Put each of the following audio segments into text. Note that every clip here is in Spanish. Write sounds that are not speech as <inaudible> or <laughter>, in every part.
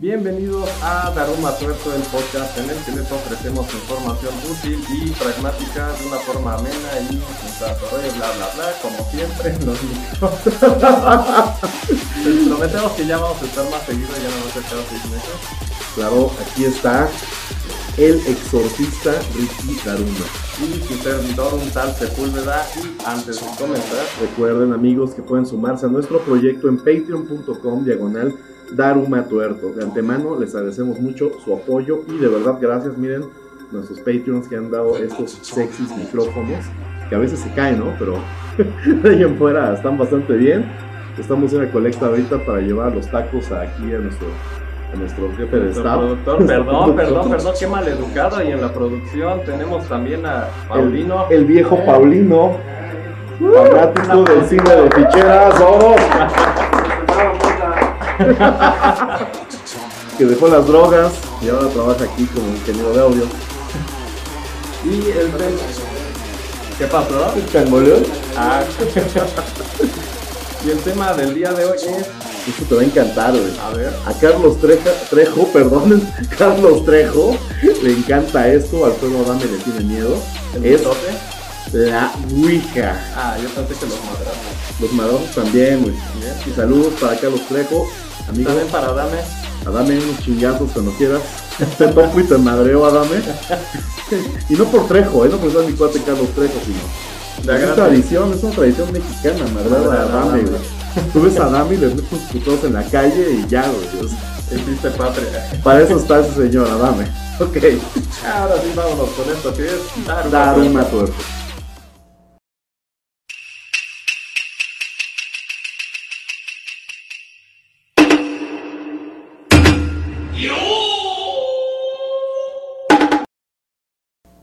Bienvenidos a Daruma Tuerto, el podcast en el que les ofrecemos información útil y pragmática de una forma amena y sin bla bla bla, como siempre en <laughs> los micros. les prometemos que ya vamos a estar más seguido, ya no vamos a estar seis meses. Claro, aquí está el exorcista Ricky Daruma. Y su servidor un tal Sepúlveda y antes de comenzar, Recuerden amigos que pueden sumarse a nuestro proyecto en patreon.com diagonal Daruma Tuerto. De antemano les agradecemos mucho su apoyo y de verdad gracias, miren, nuestros Patreons que han dado estos sexys micrófonos, que a veces se caen, ¿no? Pero <laughs> de ahí en fuera están bastante bien. Estamos en la colecta ahorita para llevar los tacos aquí a nuestro, a nuestro jefe de staff. productor, perdón, <laughs> perdón, perdón, qué maleducado. Y en la producción tenemos también a Paulino. El, el viejo Paulino, fanático del cine de ficheras, oro. <laughs> que dejó las drogas y ahora trabaja aquí como ingeniero de audio. Y el. ¿Qué pasó? ¿Changoleón? Ah. y el tema del día de hoy es. Esto te va a encantar, güey. A ver. A Carlos Treja, Trejo, perdón, <laughs> Carlos Trejo, le encanta esto, Alfredo Adame le tiene miedo. El Es mitote. la Ouija. Ah, yo pensé que los madrazos. Los madrazos también, güey. Y saludos para Carlos Trejo, amigo. También para Dame. Adame unos chingazos cuando quieras. Te toco y te madreo, Adame. y no por Trejo, ¿eh? no por ser mi cuate Carlos Trejo, sino. Es una tradición, es una tradición mexicana, madrear a Adame, güey. Tú ves a Adame y le metes putos en la calle y ya, güey. patria. Para eso está ese señor, Adame. Ok. <laughs> Ahora sí, vámonos con esto que es dar Dar una.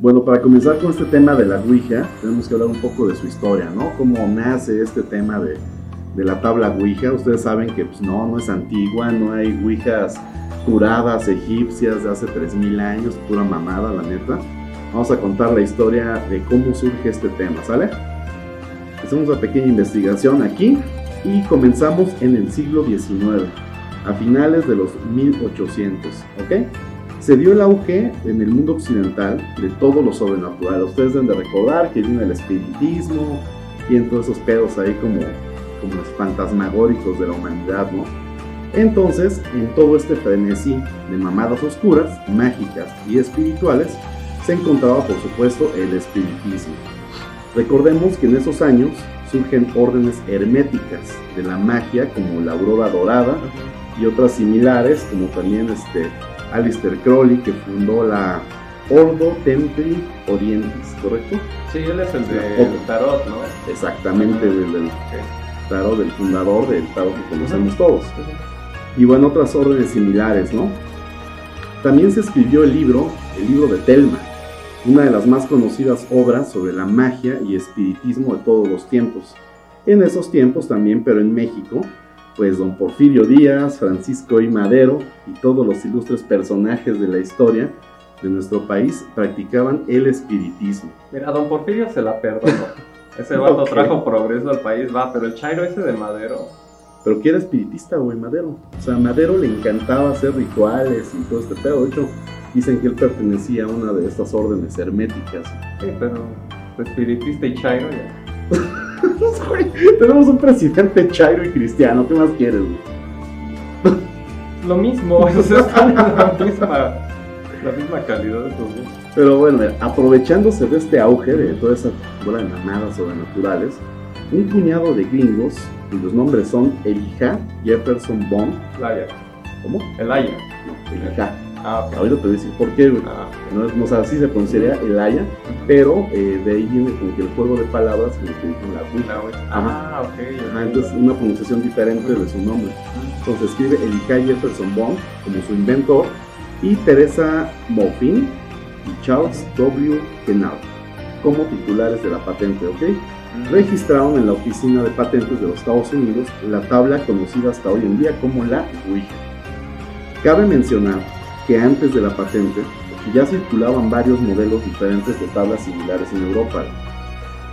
Bueno, para comenzar con este tema de la Ouija, tenemos que hablar un poco de su historia, ¿no? Cómo nace este tema de, de la tabla Ouija. Ustedes saben que pues, no, no es antigua, no hay Ouijas curadas egipcias de hace 3000 años, pura mamada, la neta. Vamos a contar la historia de cómo surge este tema, ¿sale? Hacemos una pequeña investigación aquí y comenzamos en el siglo XIX, a finales de los 1800, ¿ok? Se dio el auge en el mundo occidental de todo lo sobrenatural. Ustedes deben de recordar que viene el espiritismo y en todos esos pedos ahí como, como fantasmagóricos de la humanidad, ¿no? Entonces, en todo este frenesí de mamadas oscuras, mágicas y espirituales, se encontraba por supuesto el espiritismo. Recordemos que en esos años surgen órdenes herméticas de la magia como la aurora dorada y otras similares como también este Alistair Crowley que fundó la Ordo Templi Orientis, ¿correcto? Sí, él es el de. Tarot, ¿no? Exactamente del, del tarot, del fundador del tarot que conocemos todos. Y bueno, otras órdenes similares, ¿no? También se escribió el libro, el libro de Telma, una de las más conocidas obras sobre la magia y espiritismo de todos los tiempos. En esos tiempos también, pero en México, pues don Porfirio Díaz, Francisco I. Madero y todos los ilustres personajes de la historia de nuestro país practicaban el espiritismo. Mira, don Porfirio se la perdonó. <laughs> Ese vato trajo progreso al país, va, pero el Chairo ese de Madero. Pero que era espiritista, güey, Madero. O sea, a Madero le encantaba hacer rituales y todo este pedo. De hecho, dicen que él pertenecía a una de estas órdenes herméticas. Sí, pero espiritista y Chairo ya. <laughs> Güey, Tenemos un presidente chairo y cristiano. ¿Qué más quieres, güey? Lo mismo, <laughs> o sea, están en la misma, la misma calidad de dos. Pero bueno, mira, aprovechándose de este auge de toda esa bola de mamadas sobrenaturales, un puñado de gringos, cuyos nombres son Elijah Jefferson Bond, Laia. ¿cómo? El Aya. No, Elijah. Ah, ok. Ahorita te voy a decir por qué, güey. Ah, No, es, no, o sea, así se pronunciaría Elaya, pero eh, de ahí viene como que el juego de palabras como que dicen la Ouija. Ah, ok. Ajá, entonces una pronunciación diferente de su nombre. Entonces escribe Elijah Jefferson Bond como su inventor y Teresa Moffin y Charles W. Kennard como titulares de la patente, ¿ok? Mm. Registraron en la Oficina de Patentes de los Estados Unidos la tabla conocida hasta hoy en día como la Ouija. Cabe mencionar que antes de la patente ya circulaban varios modelos diferentes de tablas similares en Europa,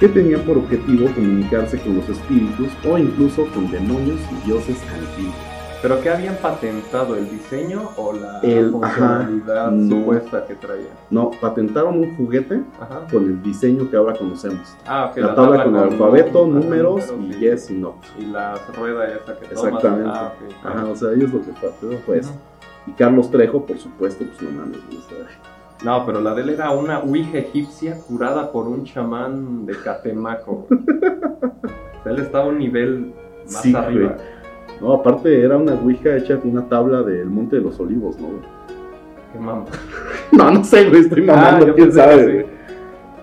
que tenían por objetivo comunicarse con los espíritus o incluso con demonios y dioses antiguos. ¿Pero qué habían patentado? ¿El diseño o la El- funcionalidad ajá, no. supuesta que traía? No, patentaron un juguete Ajá. con el diseño que ahora conocemos. Ah, ok. la, tabla con el alfabeto, ajá, números y yes y no. Y la rueda esa que tomas. Exactamente. Ah, ok. Ajá, o sea, ellos lo que patentaron fue eso. Y Carlos Trejo, por supuesto, pues no mames. güey, o sea, No, pero la de él era una ouija egipcia curada por un chamán de Catemaco. güey. Él estaba a un nivel más Sí, arriba. No, aparte era una ouija hecha con una tabla del Monte de los Olivos, ¿no? güey? Qué mamá. <laughs> No, no sé, güey, estoy mamando, Ah, yo quién sabe, güey.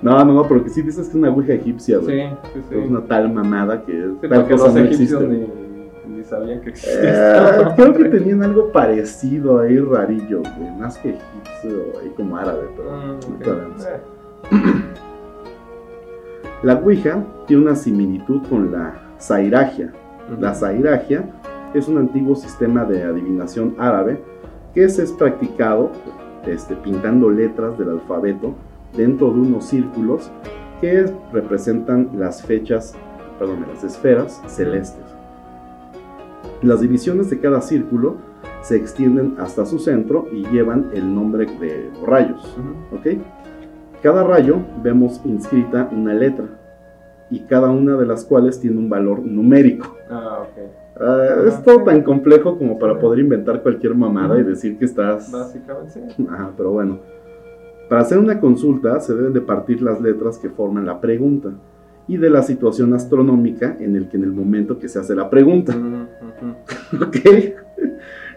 No, no, no, pero que sí dices que es una ouija egipcia, güey. Sí, sí, sí. Es una tal mamada que Sí, tal cosa los no existe. ni, ni sabían que Eh, creo que tenían algo parecido ahí rarillo, güey. Más que egipcio, ahí como árabe, pero Mm. Eh, <clears throat> La Ouija tiene una similitud con la zairagia. La zairagia es un antiguo sistema de adivinación árabe que se es practicado este, pintando letras del alfabeto dentro de unos círculos que representan las fechas, perdón, las esferas celestes. Las divisiones de cada círculo se extienden hasta su centro y llevan el nombre de rayos. Ujú. ¿ok? Cada rayo vemos inscrita una letra y cada una de las cuales tiene un valor numérico. Ah, ok. Ah, es todo tan complejo como para poder inventar cualquier mamada y decir que estás... Básicamente sí. <laughs> Ajá, pero bueno. Para hacer una consulta se deben de partir las letras que forman la pregunta y de la situación astronómica en el que en el momento que se hace la pregunta. Ujú, ujú. <laughs> ¿ok?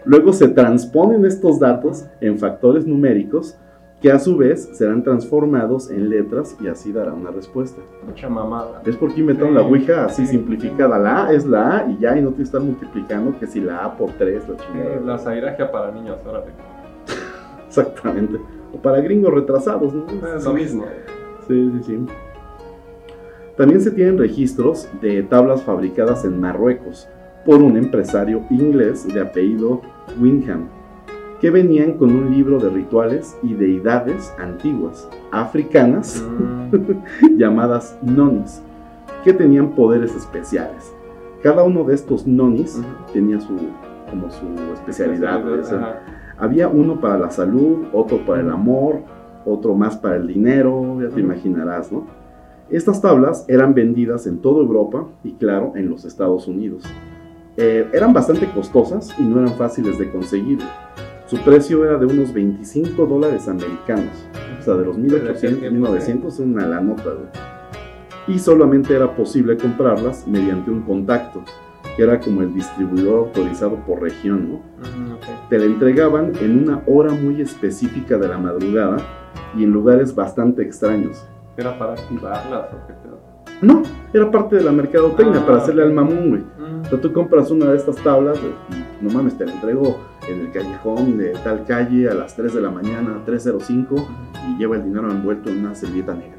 Luego se transponen estos datos en factores numéricos que a su vez serán transformados en letras y así dará una respuesta. Mucha mamada. ¿Ves por qué inventaron Sí, la Ouija así sí. simplificada? La A es la A y ya, y no te están multiplicando que si la A por 3, la chingada. La zairagia para niños, órale. <laughs> Exactamente. O para gringos retrasados, ¿no? Es lo mismo. Sí, sí, sí. También se tienen registros de tablas fabricadas en Marruecos por un empresario inglés de apellido Windham, que venían con un libro de rituales y deidades antiguas, africanas, <laughs> llamadas nonis, que tenían poderes especiales. Cada uno de estos nonis tenía su, como su especialidad. había uno para la salud, otro para el amor, otro más para el dinero, ya te imaginarás, ¿no? Estas tablas eran vendidas en toda Europa y claro, en los Estados Unidos. Eh, eran bastante costosas y no eran fáciles de conseguir. Su precio era de unos 25 dólares americanos. O sea, de los 1800, tiempo, 1900, una la nota. Y solamente era posible comprarlas mediante un contacto, que era como el distribuidor autorizado por región, ¿no? Ok. te la entregaban en una hora muy específica de la madrugada y en lugares bastante extraños. ¿Era para activarlas o qué pedo? No, era parte de la mercadotecnia Ah, para hacerle al mamón, güey. Mm, O sea, tú compras una de estas tablas y no mames, te la entrego en el callejón de tal calle a las 3 de la mañana, 3.05, y lleva el dinero envuelto en una servilleta negra.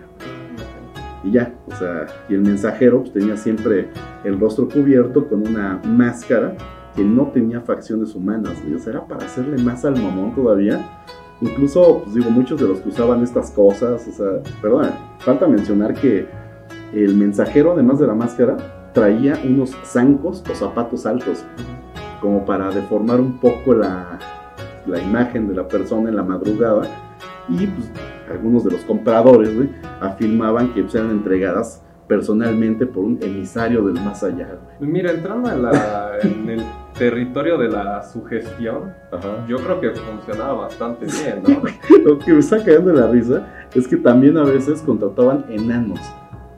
Y ya, o sea, y el mensajero pues, tenía siempre el rostro cubierto con una máscara que no tenía facciones humanas, güey. O sea, era para hacerle más al mamón todavía. Incluso, pues digo, muchos de los que usaban estas cosas, o sea, perdón, falta mencionar que el mensajero, además de la máscara, traía unos zancos o zapatos altos, como para deformar un poco la, la imagen de la persona en la madrugada. Y pues algunos de los compradores, afirmaban que pues, eran entregadas personalmente por un emisario del más allá. Pues mira, entrando en, la- en el territorio de la sugestión, yo creo que funcionaba bastante <laughs> bien, ¿no? Lo que me está cagando de la risa es que también a veces contrataban enanos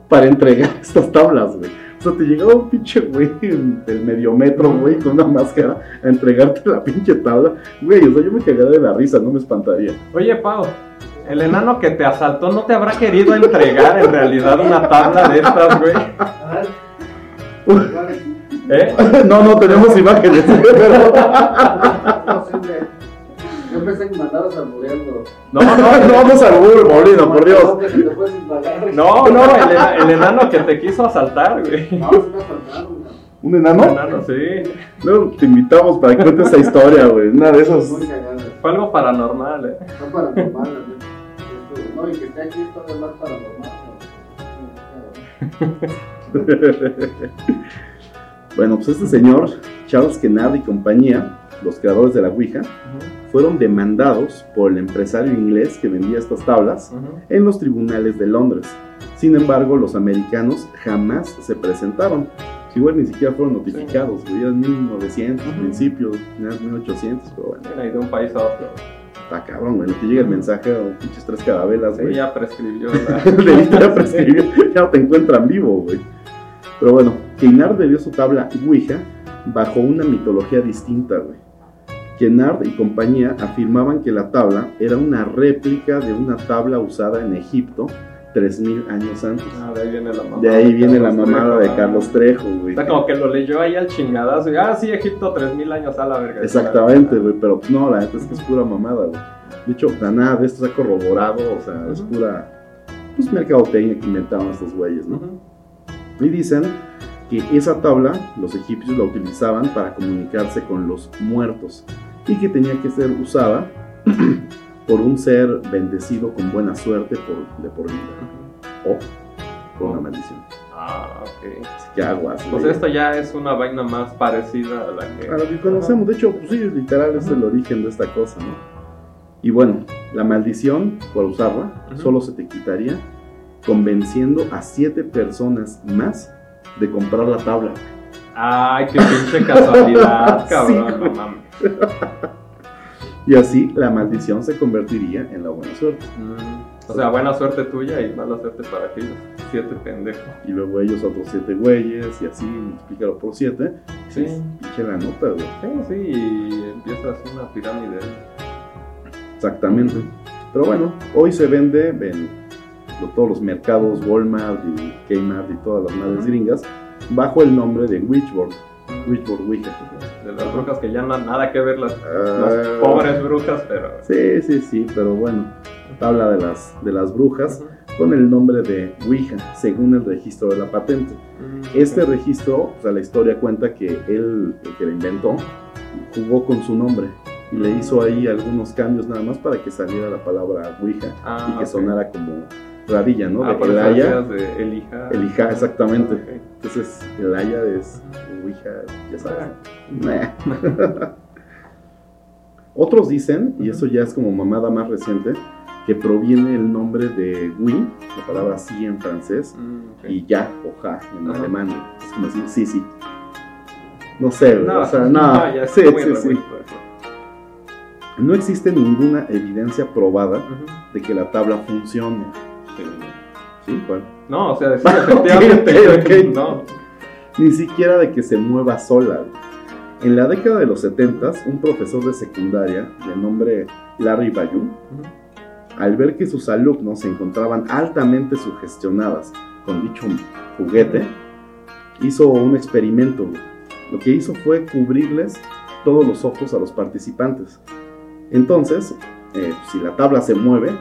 para entregar <laughs> estas tablas, güey. O sea, te llegaba un pinche güey en- del medio metro, güey, con una máscara a entregarte la pinche tabla. Güey, o sea, yo me cagaría de la risa, no me espantaría. Oye, Pau, el enano que te asaltó no te habrá querido entregar en realidad una tabla de estas, güey. <laughs> ¿Eh? <laughs> no, no, tenemos imágenes. <laughs> <laughs> pero- No, sí, güey. Yo pensé que mandabas albureando. No, no, no, vamos al burro, Molino, por Dios. No, no, el, ena- el enano que te quiso asaltar, güey. No, se me faltaron, güey. ¿Un El enano? enano, sí. Luego te invitamos para que cuentes esa historia, güey. Una de esas. Muy cagada. Fue algo paranormal, ¿eh? No paranormal, la neta. Esto- No, y que esté aquí es todavía más paranormal. ¿no? Bueno, pues este señor, Charles Kennard y compañía, los creadores de la Ouija, fueron demandados por el empresario inglés que vendía estas tablas en los tribunales de Londres. Sin embargo, los americanos jamás se presentaron. Igual ni siquiera fueron notificados, güey, eran 1900, Ujú. principios, eran 1800, pero bueno, Viene ahí de un país a otro. está cabrón, güey, que llega el mensaje a pinches tres carabelas, Sí, güey. ya prescribió <laughs> la... Haber prescribido, ya te encuentran vivo, güey. Pero bueno, Kennard dio su tabla Ouija bajo una mitología distinta, güey. Kennard y compañía afirmaban que la tabla era una réplica de una tabla usada en Egipto 3000 años antes. Ah, de ahí viene la mamada. De ahí viene la Carlos mamada de Trejo, Carlos ah. Trejo, güey. Está como que lo leyó ahí al chingadazo. Y, ah, sí, Egipto, 3000 años a la verga. Exactamente, güey, pero pues no, la neta es que es pura mamada, güey. De hecho, nada de esto se ha corroborado, o sea, es Ujú. pura, pues, mercadotecnia que inventaron estos güeyes, ¿no? Ujú. Y dicen que esa tabla los egipcios la utilizaban para comunicarse con los muertos y que tenía que ser usada <clears throat> por un ser bendecido con buena suerte por, de por vida o por una maldición. Ah, ok. Así que aguas. Pues güey. esto ya es una vaina más parecida a la que... A lo que conocemos, de hecho, pues sí, literal es el origen de esta cosa, ¿no? Y bueno, la maldición, por usarla, Ujú. solo se te quitaría convenciendo a siete personas más de comprar la tabla. Ay, qué pinche casualidad, <laughs> cabrón. Sí, no mames. Y así la maldición se convertiría en la buena suerte. Mm, O sea, buena suerte tuya y mala suerte para aquellos siete pendejos. Y luego ellos otros siete güeyes y así multiplícalo por siete. Sí. Sí. Pinche la nota, güey. Sí, sí, y empiezas una pirámide. Exactamente. Pero bueno, hoy se vende en todos los mercados Walmart y Kmart y todas las madres gringas bajo el nombre de Witchboard. Witchboard Ouija. De las brujas que ya no nada que ver las, Ah. las pobres brujas, pero... Sí, sí, sí, pero bueno. Habla de las, de las brujas con el nombre de Ouija, según el registro de la patente. Mm, Este registro, o sea, la historia cuenta que él, el que lo inventó, jugó con su nombre y le hizo ahí algunos cambios nada más para que saliera la palabra Ouija Ah, y que ok. sonara como radilla, ¿no? Ah, de Elaya. decías de Elija. Elija, exactamente. Ah. Entonces, Elaya es Ouija, ya sabes. <laughs> Otros dicen, y eso ya es como mamada más reciente, que proviene el nombre de oui, la palabra sí en francés, Mm, y ya o ja en Ajá. alemán. Es como decir sí, sí. No sé, No, o sea, <laughs> no, ya sí, sí, sí. No existe ninguna evidencia probada de que la tabla funcione. No, o sea, <laughs> efectivamente. No. Ni siquiera de que se mueva sola. En la década de los 70, un profesor de secundaria de nombre Larry Bayou, al ver que sus alumnos se encontraban altamente sugestionadas con dicho juguete, hizo un experimento. Lo que hizo fue cubrirles todos los ojos a los participantes. Entonces, eh, si la tabla se mueve,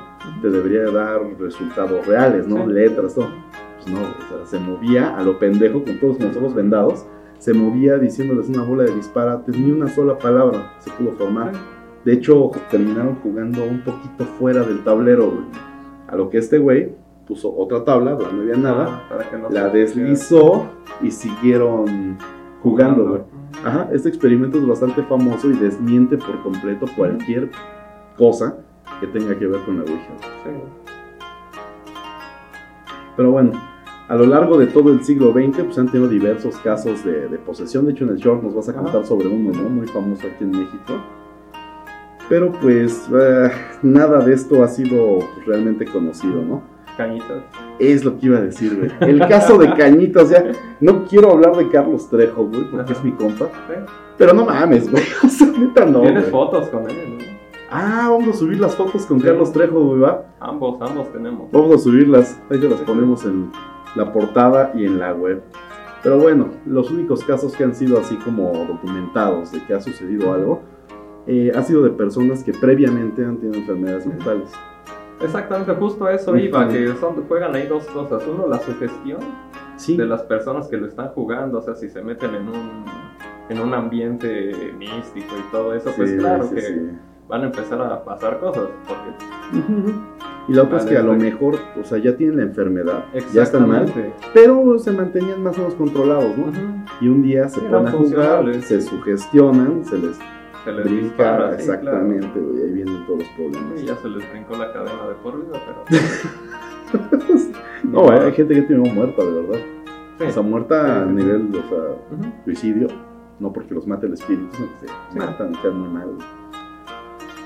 te debería dar resultados reales, ¿no? Sí. Letras, todo. Pues no, o sea, se movía a lo pendejo con todos los ojos vendados, se movía diciéndoles una bola de disparates, ni una sola palabra se pudo formar. De hecho, terminaron jugando un poquito fuera del tablero, güey. A lo que este güey puso otra tabla, donde no había nada, Ah, para que no la deslizó y siguieron jugando, güey. Ajá, este experimento es bastante famoso y desmiente por completo cualquier cosa que tenga que ver con la Ouija. Sí. Pero bueno, a lo largo de todo el siglo XX pues han tenido diversos casos de, de posesión. De hecho, en el short nos vas a contar Ajá. sobre uno, ¿no? Muy famoso aquí en México. Pero pues eh, nada de esto ha sido pues, realmente conocido, ¿no? Cañitas. Es lo que iba a decir, güey. <laughs> El caso de Cañita, o sea, no quiero hablar de Carlos Trejo, güey, porque Ajá. es mi compa. Sí. Pero no mames, güey. <laughs> O sea, neta no. Tienes güey. fotos con él, ¿no? Ah, vamos a subir las fotos con Sí. Carlos Trejo, güey, va. Ambos, ambos tenemos. Vamos a subirlas. Ahí te las ponemos en la portada y en la web. Pero bueno, los únicos casos que han sido así como documentados de que ha sucedido algo, eh, ha sido de personas que previamente han tenido enfermedades mentales. Exactamente, justo eso iba, que son, juegan ahí dos cosas. Uno, la sugestión Sí, de las personas que lo están jugando, o sea, si se meten en un, en un ambiente místico y todo eso, pues sí, claro sí, que sí. Van a empezar a pasar cosas, porque. Y la otra es que a lo Vale, mejor, o sea, ya tienen la enfermedad, ya están mal, Exactamente. pero se mantenían más o menos controlados, ¿no? Ujú. Y un día se ponen a jugar, se sugestionan, se les Se les brinca, dispara, sí, exactamente, güey, ahí vienen todos los claro. problemas. Ya se les brincó la cadena de por vida, pero. <laughs> No, güey, hay gente que tiene muerta, de verdad. Sí. O sea, muerta a Sí, sí. nivel, o sea, Ujú. suicidio, no porque los mate el espíritu, sino que se matan y quedan muy mal.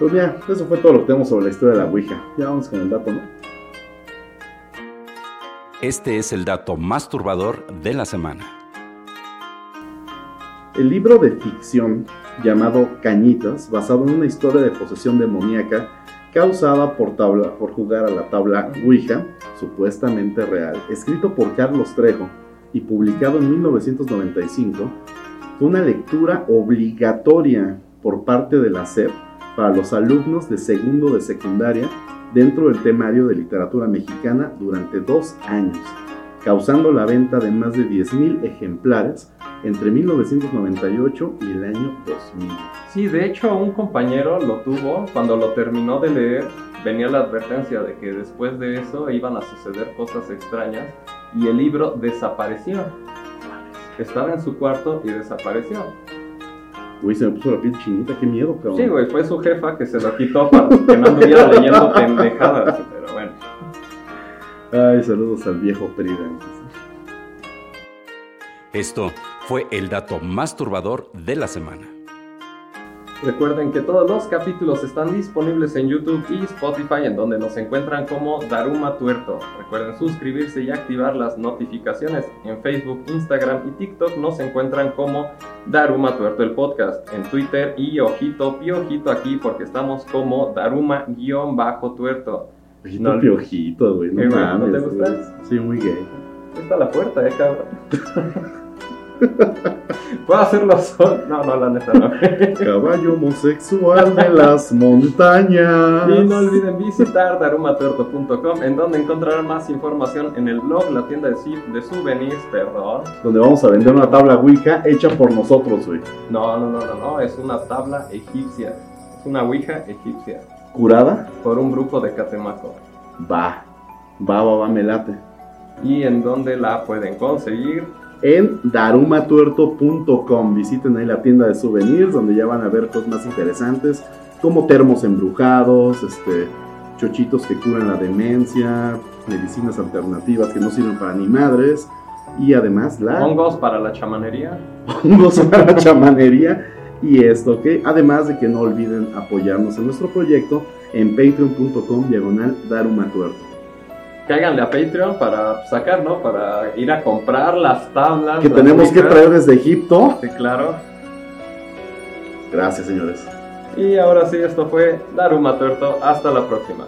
Pues ya, eso fue todo lo que tenemos sobre la historia de la Ouija. Ya vamos con el dato, ¿no? Este es el dato más turbador de la semana. El libro de ficción llamado Cañitas, basado en una historia de posesión demoníaca causada por, tabla, por jugar a la tabla Ouija, supuestamente real, escrito por Carlos Trejo y publicado en 1995, fue una lectura obligatoria por parte de la SEP para los alumnos de segundo de secundaria dentro del temario de literatura mexicana durante dos años, causando la venta de más de 10.000 ejemplares entre 1998 y el año 2000. Sí, de hecho, un compañero lo tuvo. Cuando lo terminó de leer, venía la advertencia de que después de eso iban a suceder cosas extrañas y el libro desapareció. Estaba en su cuarto y desapareció. Güey, se me puso la piel chinita, qué miedo, cabrón. Sí, güey, fue su jefa que se lo quitó para que no anduviera leyendo <laughs> pendejadas. Pero bueno. Ay, saludos al viejo Prida. Esto fue el dato más turbador de la semana. Recuerden que todos los capítulos están disponibles en YouTube y Spotify, en donde nos encuentran como Daruma Tuerto. Recuerden suscribirse y activar las notificaciones. En Facebook, Instagram y TikTok nos encuentran como Daruma Tuerto el podcast. En Twitter y ojito, piojito aquí, porque estamos como Daruma-tuerto. Ojito No, piojito, güey, no ¿Qué, güey? ¿No mames. te gusta? Sí, muy gay. Está la puerta, eh, cabrón. <laughs> <laughs> ¿Puedo hacerlo solo? No, no, la neta no. <laughs> Caballo homosexual de las montañas. Y no olviden visitar darumatuerto.com en donde encontrarán más información en el blog, la tienda de, de souvenirs, perdón. Donde vamos a vender una tabla Ouija hecha por nosotros, güey. No, no, no, no, no, es una tabla egipcia. Es una ouija egipcia. ¿Curada? Por un grupo de Catemaco. Va. Va, va, va, me late. Y en donde la pueden conseguir. En darumatuerto.com. Visiten ahí la tienda de souvenirs donde ya van a ver cosas más interesantes como termos embrujados, este, chochitos que curan la demencia, medicinas alternativas que no sirven para ni madres y además la Hongos para la chamanería. <laughs> hongos para la chamanería y esto que además de que no olviden apoyarnos en nuestro proyecto en patreon.com diagonal darumatuerto. Cáiganle a Patreon para sacar, ¿no? Para ir a comprar las tablas. Que las tenemos que traer desde Egipto. Sí, claro. Gracias, señores. Y ahora sí, esto fue Daruma Tuerto. Hasta la próxima.